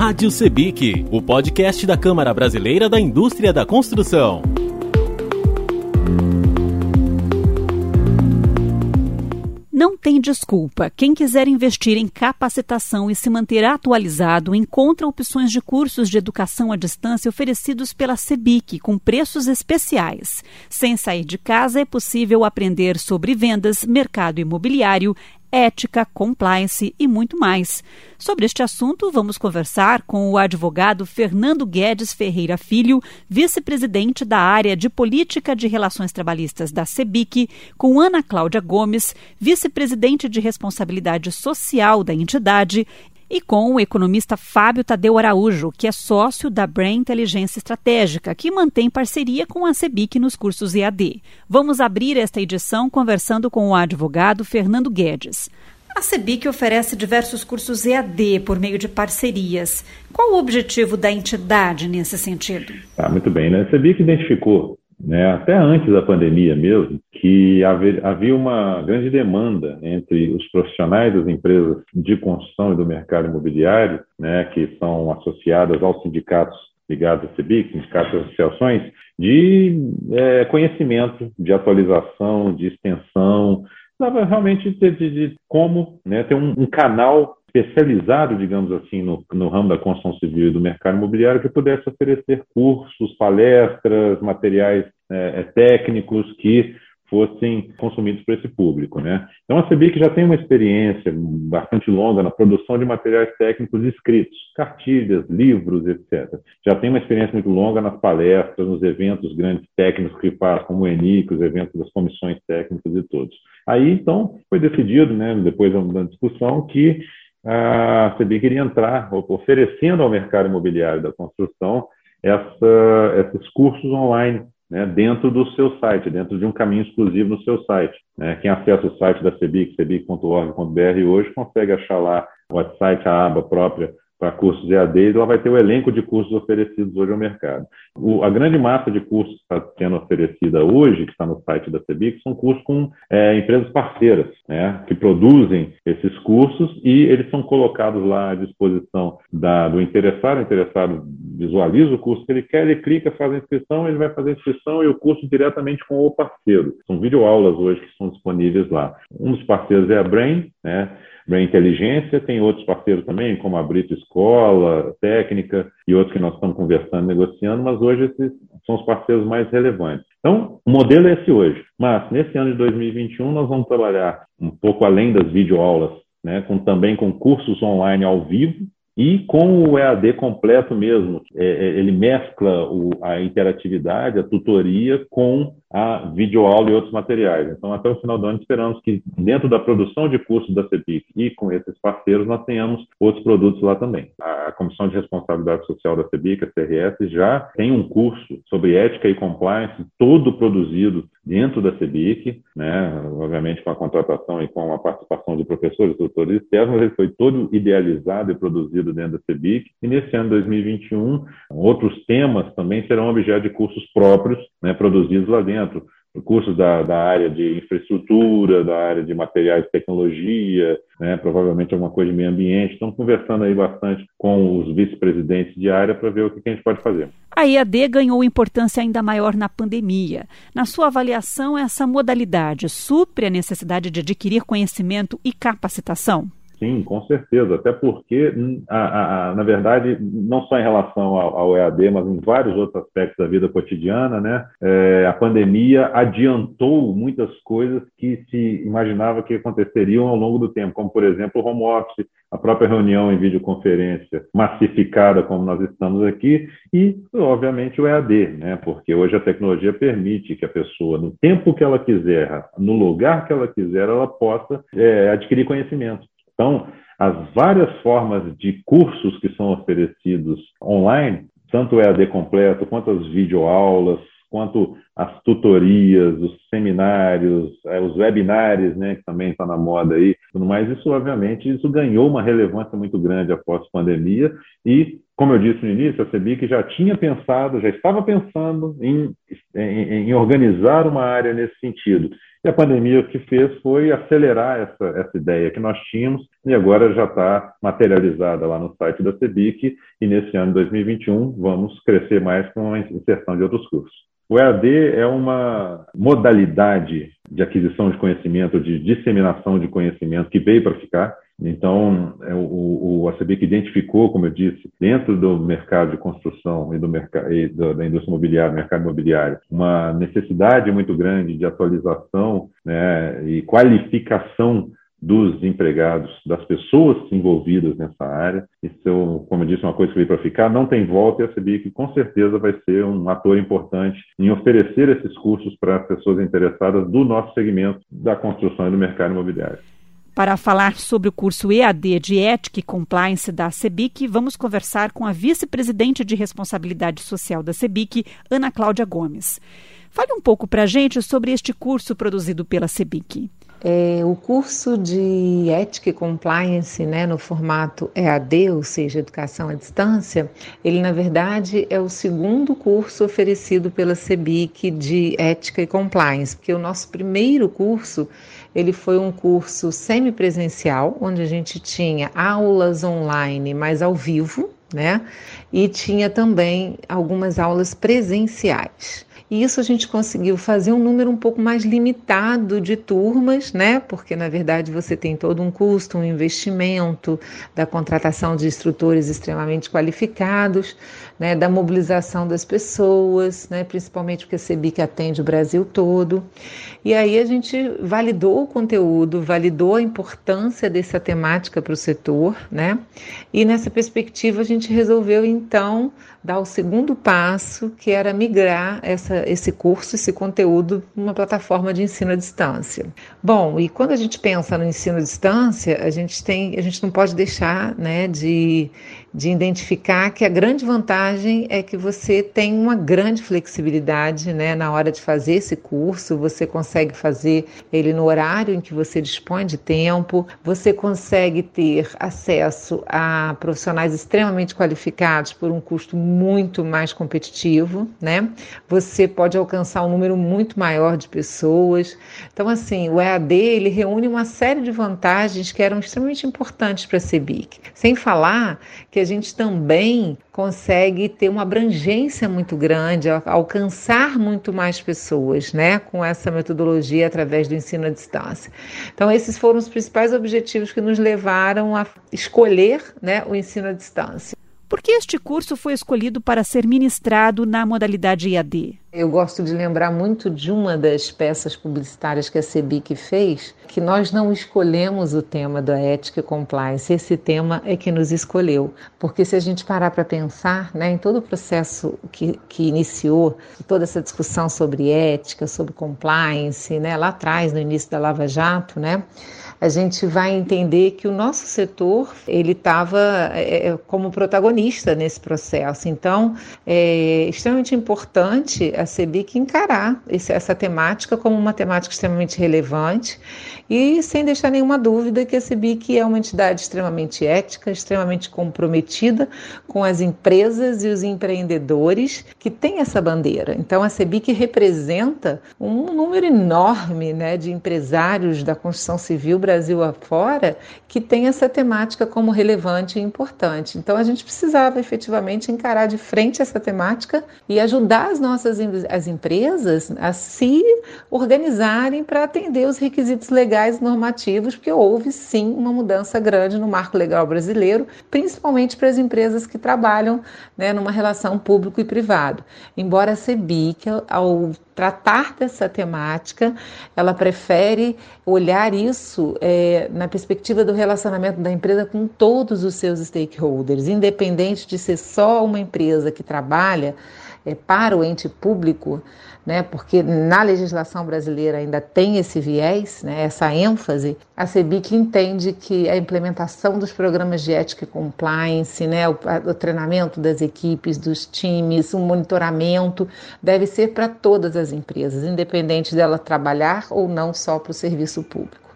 Rádio Sebic, o podcast da Câmara Brasileira da Indústria da Construção. Não tem desculpa. Quem quiser investir em capacitação e se manter atualizado encontra opções de cursos de educação à distância oferecidos pela Sebic com preços especiais. Sem sair de casa é possível aprender sobre vendas, mercado imobiliário, ética, compliance e muito mais. Sobre este assunto, vamos conversar com o advogado Fernando Guedes Ferreira Filho, vice-presidente da área de Política de Relações Trabalhistas da CEBIC, com Ana Cláudia Gomes, vice-presidente de Responsabilidade Social da entidade, e com o economista Fábio Tadeu Araújo, que é sócio da Brain Inteligência Estratégica, que mantém parceria com a CEBIC nos cursos EAD. Vamos abrir esta edição conversando com o advogado Fernando Guedes. A CEBIC oferece diversos cursos EAD por meio de parcerias. Qual o objetivo da entidade nesse sentido? Ah, muito bem. Né? A CEBIC identificou né, até antes da pandemia mesmo, que havia uma grande demanda entre os profissionais das empresas de construção e do mercado imobiliário, né, que são associadas aos sindicatos ligados à CEBIC, sindicatos e associações, de é, conhecimento, de atualização, de extensão, realmente de, de, de como né, ter um, um canal especializado, digamos assim, no, no, ramo da construção civil e do mercado imobiliário que pudesse oferecer cursos, palestras, materiais é, é técnicos que fossem consumidos por esse público. Né? Então, a CEBIC já tem uma experiência bastante longa na produção de materiais técnicos escritos, cartilhas, livros, etc. Já tem uma experiência muito longa nas palestras, nos eventos grandes técnicos que faz, como o ENIC, os eventos das comissões técnicas e todos. Aí, então, foi decidido, né, depois da discussão, que a CEBIC iria entrar oferecendo ao mercado imobiliário da construção essa, esses cursos online né, dentro do seu site, dentro de um caminho exclusivo no seu site. Né? Quem acessa o site da CEBIC, cebic.org.br hoje, consegue achar lá o site, a aba própria para cursos EAD, ela vai ter o elenco de cursos oferecidos hoje ao mercado. O, a grande massa de cursos que está sendo oferecida hoje, que está no site da CEBIC, são cursos com é, empresas parceiras, né, que produzem esses cursos e eles são colocados lá à disposição da, do interessado. O interessado visualiza o curso que ele quer, ele clica, faz a inscrição, ele vai fazer a inscrição e o curso diretamente com o parceiro. São videoaulas hoje que são disponíveis lá. Um dos parceiros é a Brain, né, Brain Inteligência, tem outros parceiros também, como a Brito Escola, Técnica e outros que nós estamos conversando, negociando, mas hoje esses são os parceiros mais relevantes. Então, o modelo é esse hoje, mas nesse ano de 2021 nós vamos trabalhar um pouco além das videoaulas, né, com, também com cursos online ao vivo, e com o EAD completo mesmo, é, é, ele mescla a interatividade, a tutoria com a videoaula e outros materiais. Então, até o final do ano, esperamos que dentro da produção de cursos da CEPIC e com esses parceiros, nós tenhamos outros produtos lá também. A Comissão de Responsabilidade Social da CEBIC, a CRS, já tem um curso sobre ética e compliance, todo produzido dentro da CEBIC, né? obviamente com a contratação e com a participação de professores, doutores externos, ele foi todo idealizado e produzido dentro da CEBIC. E nesse ano 2021, outros temas também serão objeto de cursos próprios, né, produzidos lá dentro dentro, cursos da, da, área de infraestrutura, da área de materiais de tecnologia, né, provavelmente alguma coisa de meio ambiente. Estamos conversando aí bastante com os vice-presidentes de área para ver o que a gente pode fazer. A EAD ganhou importância ainda maior na pandemia. Na sua avaliação, essa modalidade supre a necessidade de adquirir conhecimento e capacitação? Sim, com certeza. Até porque, hum, a, a, na verdade, não só em relação ao, ao, EAD, mas em vários outros aspectos da vida cotidiana, né? É, a pandemia adiantou muitas coisas que se imaginava que aconteceriam ao longo do tempo, como, por exemplo, o home office, a própria reunião em videoconferência massificada, como nós estamos aqui, e, obviamente, o EAD, né? Porque hoje a tecnologia permite que a pessoa, no tempo que ela quiser, no lugar que ela quiser, ela possa é, adquirir conhecimento. Então, as várias formas de cursos que são oferecidos online, tanto o EAD completo, quanto as videoaulas, quanto as tutorias, os seminários, é, os webinários, né, que também está na moda aí, tudo mais, isso obviamente isso ganhou uma relevância muito grande após a pandemia e, como eu disse no início, a CEBIC já tinha pensado, já estava pensando em, em, em organizar uma área nesse sentido. E a pandemia o que fez foi acelerar essa, essa ideia que nós tínhamos e agora já está materializada lá no site da CEBIC e nesse ano 2021 vamos crescer mais com a inserção de outros cursos. O EAD é uma modalidade de aquisição de conhecimento, de disseminação de conhecimento que veio para ficar. Então, é, o, o ACBIC identificou, como eu disse, dentro do mercado de construção e, do e da indústria imobiliária, mercado imobiliário, uma necessidade muito grande de atualização né, e qualificação dos empregados, das pessoas envolvidas nessa área. Isso, como eu disse, é uma coisa que veio para ficar, não tem volta e a CBIC com certeza vai ser um ator importante em oferecer esses cursos para pessoas interessadas do nosso segmento da construção e do mercado imobiliário. Para falar sobre o curso EAD de Ética e Compliance da CEBIC, vamos conversar com a vice-presidente de Responsabilidade Social da CEBIC, Ana Cláudia Gomes. Fale um pouco para a gente sobre este curso produzido pela CEBIC. É, o curso de Ética e Compliance, né, no formato EAD, ou seja, Educação à Distância, ele na verdade é o segundo curso oferecido pela CEBIC de Ética e Compliance, porque o nosso primeiro curso ele foi um curso semipresencial, onde a gente tinha aulas online, mas ao vivo, né? E tinha também algumas aulas presenciais. E isso a gente conseguiu fazer um número um pouco mais limitado de turmas, né? Porque na verdade você tem todo um custo, um investimento da contratação de instrutores extremamente qualificados, né? Da mobilização das pessoas, né? Principalmente porque a CEBIC atende o Brasil todo. E aí a gente validou o conteúdo, validou a importância dessa temática para o setor, né? E nessa perspectiva a gente resolveu então dar o segundo passo, que era migrar essa, esse curso, esse conteúdo, numa plataforma de ensino à distância. Bom, e quando a gente pensa no ensino à distância, a gente tem, a gente não pode deixar, né, de de identificar que a grande vantagem é que você tem uma grande flexibilidade né, na hora de fazer esse curso, você consegue fazer ele no horário em que você dispõe de tempo, você consegue ter acesso a profissionais extremamente qualificados por um custo muito mais competitivo, né? Você pode alcançar um número muito maior de pessoas. Então, assim, o EAD ele reúne uma série de vantagens que eram extremamente importantes para a CEBIC. Sem falar que a gente também consegue ter uma abrangência muito grande, alcançar muito mais pessoas, né, com essa metodologia através do ensino à distância. Então, esses foram os principais objetivos que nos levaram a escolher, né, o ensino à distância. Por que este curso foi escolhido para ser ministrado na modalidade IAD? Eu gosto de lembrar muito de uma das peças publicitárias que a CEBIC fez, que nós não escolhemos o tema da ética e compliance, esse tema é que nos escolheu. Porque se a gente parar para pensar né, em todo o processo que, que iniciou, toda essa discussão sobre ética, sobre compliance, né, lá atrás, no início da Lava Jato, né, a gente vai entender que o nosso setor ele estava é, é, como protagonista nesse processo. Então, é extremamente importante a CEBIC encarar esse, essa temática como uma temática extremamente relevante e sem deixar nenhuma dúvida que a CEBIC é uma entidade extremamente ética, extremamente comprometida com as empresas e os empreendedores que têm essa bandeira. Então, a CEBIC representa um número enorme né, de empresários da construção civil brasileira Brasil afora que tem essa temática como relevante e importante. Então a gente precisava efetivamente encarar de frente essa temática e ajudar as nossas as empresas a se organizarem para atender os requisitos legais normativos, porque houve sim uma mudança grande no marco legal brasileiro, principalmente para as empresas que trabalham né, numa relação público e privado. Embora a CEBIC, ao tratar dessa temática, ela prefere olhar isso é, na perspectiva do relacionamento da empresa com todos os seus stakeholders, independente de ser só uma empresa que trabalha é, para o ente público, né, porque na legislação brasileira ainda tem esse viés, né, essa ênfase, a CEBIC entende que a implementação dos programas de ética e compliance, né, o, o treinamento das equipes, dos times, o monitoramento, deve ser para todas as empresas, independente dela trabalhar ou não só para o serviço público.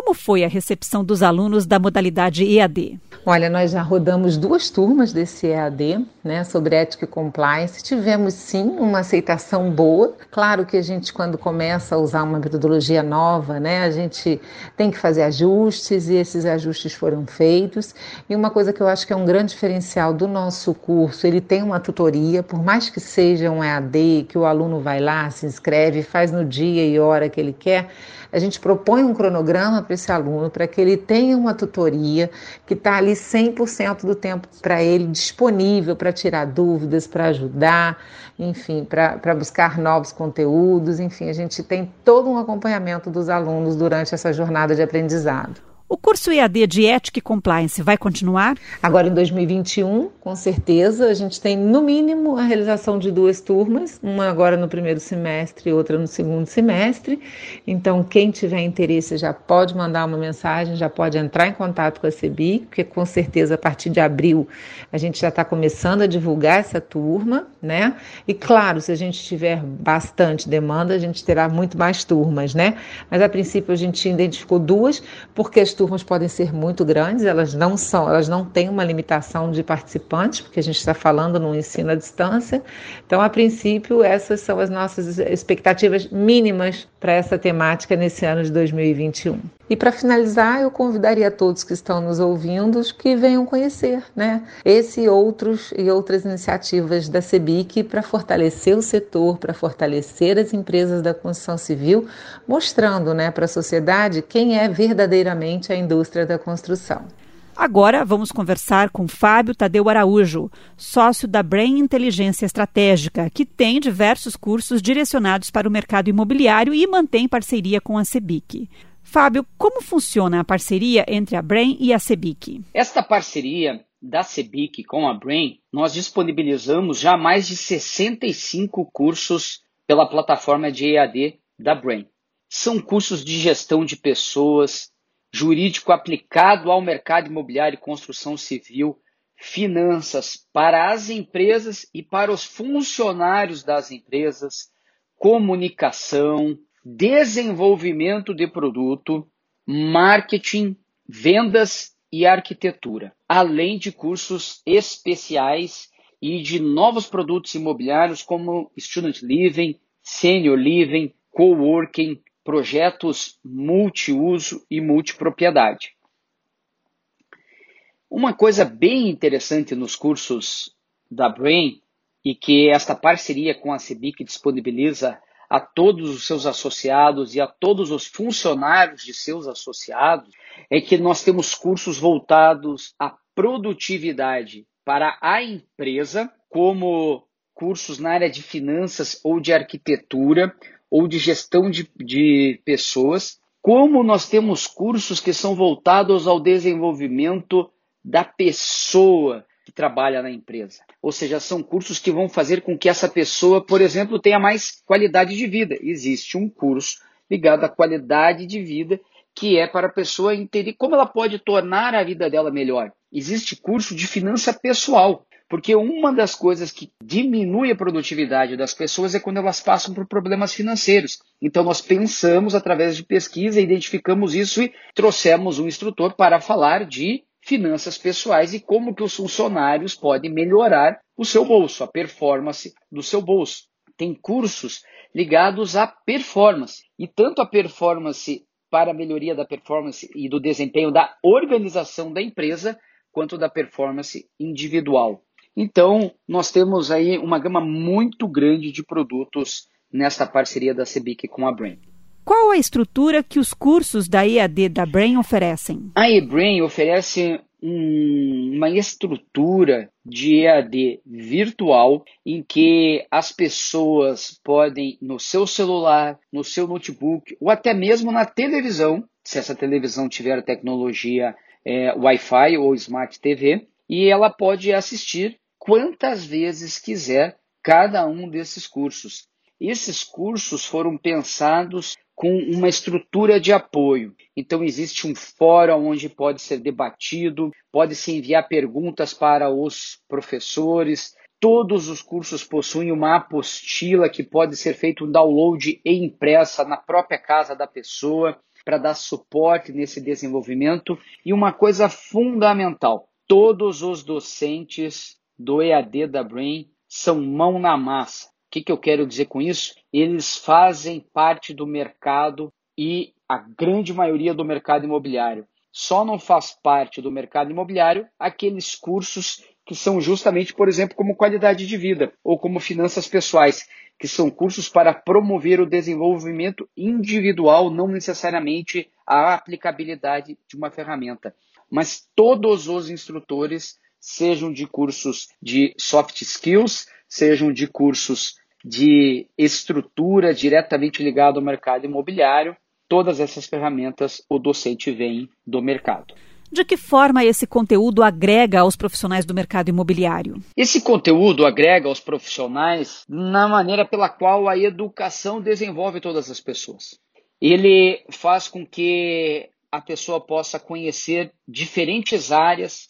Como foi a recepção dos alunos da modalidade EAD? Olha, nós já rodamos duas turmas desse EAD, né, sobre ética e compliance. Tivemos sim uma aceitação boa. Claro que a gente, quando começa a usar uma metodologia nova, né, a gente tem que fazer ajustes e esses ajustes foram feitos. E uma coisa que eu acho que é um grande diferencial do nosso curso, ele tem uma tutoria, por mais que seja um EAD, que o aluno vai lá, se inscreve, faz no dia e hora que ele quer a gente propõe um cronograma para esse aluno para que ele tenha uma tutoria que está ali 100% do tempo para ele disponível para tirar dúvidas, para ajudar, enfim, para buscar novos conteúdos, enfim, a gente tem todo um acompanhamento dos alunos durante essa jornada de aprendizado. O curso EAD de Ética e Compliance vai continuar? Agora em 2021, com certeza. A gente tem, no mínimo, a realização de duas turmas, uma agora no primeiro semestre e outra no segundo semestre. Então, quem tiver interesse já pode mandar uma mensagem, já pode entrar em contato com a CEBI, porque com certeza a partir de abril a gente já está começando a divulgar essa turma, né? E claro, se a gente tiver bastante demanda, a gente terá muito mais turmas, né? Mas a princípio a gente identificou duas, porque as turmas podem ser muito grandes, elas não são, elas não têm uma limitação de participantes, porque a gente está falando no ensino à distância. Então, a princípio, essas são as nossas expectativas mínimas para essa temática nesse ano de 2021. E para finalizar, eu convidaria todos que estão nos ouvindo que venham conhecer, né, esse e outros e outras iniciativas da CEBIC para fortalecer o setor, para fortalecer as empresas da construção civil, mostrando, né, para a sociedade quem é verdadeiramente a indústria da construção. Agora vamos conversar com Fábio Tadeu Araújo, sócio da Brain Inteligência Estratégica, que tem diversos cursos direcionados para o mercado imobiliário e mantém parceria com a CEBIC. Fábio, como funciona a parceria entre a Brain e a CEBIC? Esta parceria da CEBIC com a Brain, nós disponibilizamos já mais de 65 cursos pela plataforma de EAD da Brain. São cursos de gestão de pessoas, jurídico aplicado ao mercado imobiliário e construção civil, finanças para as empresas e para os funcionários das empresas, comunicação, desenvolvimento de produto, marketing, vendas e arquitetura, além de cursos especiais e de novos produtos imobiliários como Student Living, Senior Living, Coworking, projetos multiuso e multipropriedade. Uma coisa bem interessante nos cursos da Brain e que esta parceria com a CEBIC disponibiliza a todos os seus associados e a todos os funcionários de seus associados é que nós temos cursos voltados à produtividade para a empresa, como cursos na área de finanças ou de arquitetura ou de gestão de, de pessoas, como nós temos cursos que são voltados ao desenvolvimento da pessoa, que trabalha na empresa. Ou seja, são cursos que vão fazer com que essa pessoa, por exemplo, tenha mais qualidade de vida. Existe um curso ligado à qualidade de vida que é para a pessoa entender como ela pode tornar a vida dela melhor. Existe curso de finança pessoal, porque uma das coisas que diminui a produtividade das pessoas é quando elas passam por problemas financeiros. Então nós pensamos através de pesquisa, identificamos isso e trouxemos um instrutor para falar de finanças pessoais e como que os funcionários podem melhorar o seu bolso, a performance do seu bolso. Tem cursos ligados à performance e tanto a performance para a melhoria da performance e do desempenho da organização da empresa, quanto da performance individual. Então, nós temos aí uma gama muito grande de produtos nesta parceria da CEBIC com a Brain. Qual a estrutura que os cursos da EAD da Brain oferecem? A eBrain oferece um, uma estrutura de EAD virtual em que as pessoas podem, no seu celular, no seu notebook ou até mesmo na televisão, se essa televisão tiver tecnologia é, Wi-Fi ou Smart TV, e ela pode assistir quantas vezes quiser cada um desses cursos. Esses cursos foram pensados com uma estrutura de apoio. Então, existe um fórum onde pode ser debatido, pode-se enviar perguntas para os professores. Todos os cursos possuem uma apostila que pode ser feito um download e impressa na própria casa da pessoa. para dar suporte nesse desenvolvimento. E uma coisa fundamental: todos os docentes do EAD da Brain são mão na massa. O que, que eu quero dizer com isso? Eles fazem parte do mercado e a grande maioria do mercado imobiliário. Só não faz parte do mercado imobiliário aqueles cursos que são justamente, por exemplo, como qualidade de vida ou como finanças pessoais, que são cursos para promover o desenvolvimento individual, não necessariamente a aplicabilidade de uma ferramenta. Mas todos os instrutores, sejam de cursos de soft skills, sejam de cursos de estrutura diretamente ligado ao mercado imobiliário, todas essas ferramentas o docente vem do mercado. De que forma esse conteúdo agrega aos profissionais do mercado imobiliário? Esse conteúdo agrega aos profissionais na maneira pela qual a educação desenvolve todas as pessoas. Ele faz com que a pessoa possa conhecer diferentes áreas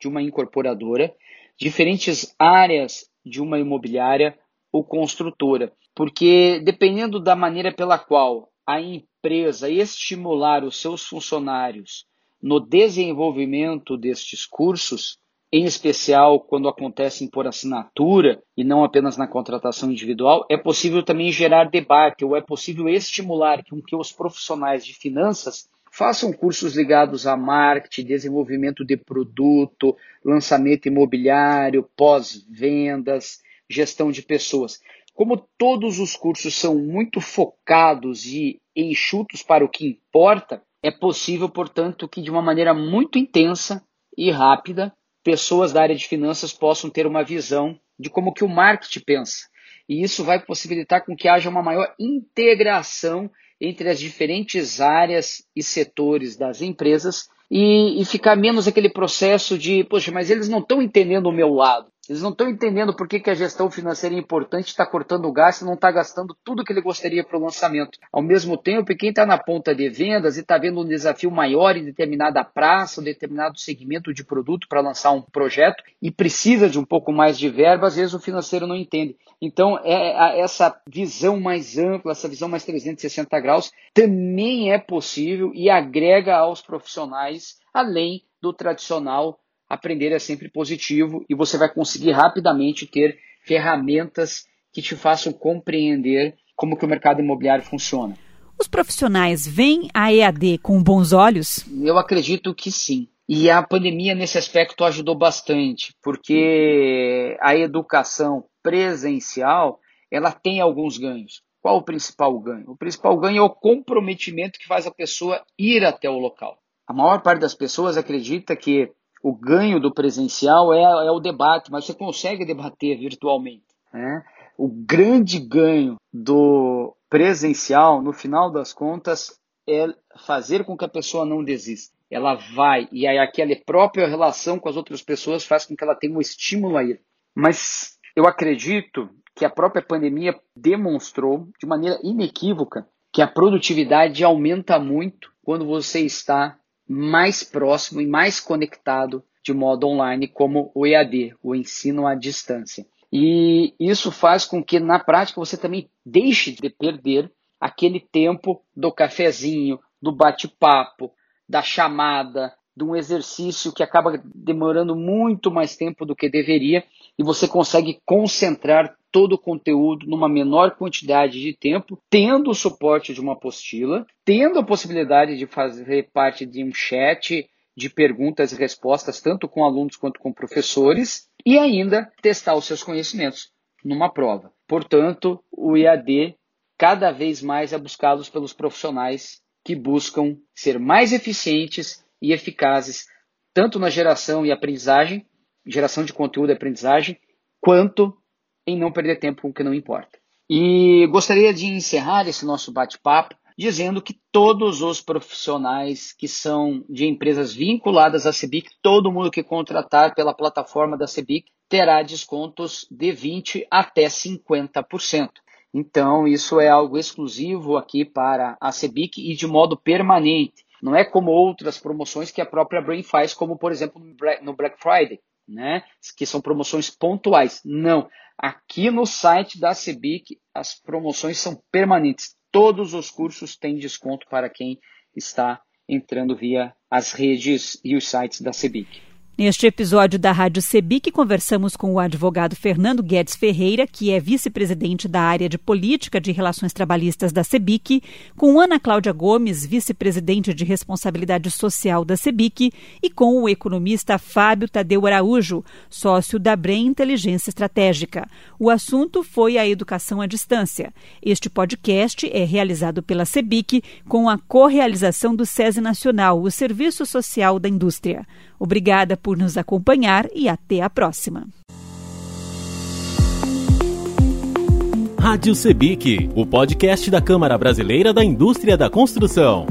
de uma incorporadora, diferentes áreas de uma imobiliária ou construtora, porque dependendo da maneira pela qual a empresa estimular os seus funcionários no desenvolvimento destes cursos, em especial quando acontecem por assinatura e não apenas na contratação individual, é possível também gerar debate ou é possível estimular que os profissionais de finanças façam cursos ligados a marketing, desenvolvimento de produto, lançamento imobiliário, pós-vendas, gestão de pessoas. Como todos os cursos são muito focados e enxutos para o que importa, é possível, portanto, que de uma maneira muito intensa e rápida, pessoas da área de finanças possam ter uma visão de como que o marketing pensa. E isso vai possibilitar com que haja uma maior integração entre as diferentes áreas e setores das empresas e, e ficar menos aquele processo de, poxa, mas eles não estão entendendo o meu lado. Eles não estão entendendo por que, que a gestão financeira é importante, está cortando o gasto e não está gastando tudo que ele gostaria para o lançamento. Ao mesmo tempo, quem está na ponta de vendas e está vendo um desafio maior em determinada praça, um determinado segmento de produto para lançar um projeto e precisa de um pouco mais de verba, às vezes o financeiro não entende. Então, é, essa visão mais ampla, essa visão mais 360 graus, também é possível e agrega aos profissionais, além do tradicional aprender é sempre positivo e você vai conseguir rapidamente ter ferramentas que te façam compreender como que o mercado imobiliário funciona. Os profissionais veem a EAD com bons olhos? Eu acredito que sim. E a pandemia nesse aspecto ajudou bastante, porque a educação presencial, ela tem alguns ganhos. Qual o principal ganho? O principal ganho é o comprometimento que faz a pessoa ir até o local. A maior parte das pessoas acredita que o ganho do presencial é, é o debate, mas você consegue debater virtualmente. Né? O grande ganho do presencial, no final das contas, é fazer com que a pessoa não desista. Ela vai, e aí aquela própria relação com as outras pessoas faz com que ela tenha um estímulo a ir. Mas eu acredito que a própria pandemia demonstrou de maneira inequívoca que a produtividade aumenta muito quando você está mais próximo e mais conectado de modo online, como o EAD, o ensino à distância. E isso faz com que, na prática, você também deixe de perder aquele tempo do cafezinho, do bate-papo, da chamada, de um exercício que acaba demorando muito mais tempo do que deveria e você consegue concentrar todo o conteúdo numa menor quantidade de tempo, tendo o suporte de uma apostila, tendo a possibilidade de fazer parte de um chat de perguntas e respostas, tanto com alunos quanto com professores, e ainda testar os seus conhecimentos numa prova. Portanto, o IAD cada vez mais é buscado pelos profissionais que buscam ser mais eficientes e eficazes, tanto na geração e aprendizagem, geração de conteúdo e aprendizagem, quanto em não perder tempo com o que não importa. E gostaria de encerrar esse nosso bate-papo dizendo que todos os profissionais que são de empresas vinculadas à CEBIC, todo mundo que contratar pela plataforma da CEBIC terá descontos de 20 até 50%. Então, isso é algo exclusivo aqui para a CEBIC e de modo permanente. Não é como outras promoções que a própria Brain faz, como por exemplo no Black Friday, né? que são promoções pontuais. Não. Aqui no site da CEBIC, as promoções são permanentes. Todos os cursos têm desconto para quem está entrando via as redes e os sites da CEBIC. Neste episódio da Rádio Sebic, conversamos com o advogado Fernando Guedes Ferreira, que é vice-presidente da área de política de relações trabalhistas da Sebic, com Ana Cláudia Gomes, vice-presidente de responsabilidade social da Sebic, e com o economista Fábio Tadeu Araújo, sócio da Brem Inteligência Estratégica. O assunto foi a educação à distância. Este podcast é realizado pela Sebic com a correalização do SESI Nacional, o Serviço Social da Indústria. Obrigada por nos acompanhar e até a próxima. Rádio Sebic, o podcast da Câmara Brasileira da Indústria da Construção.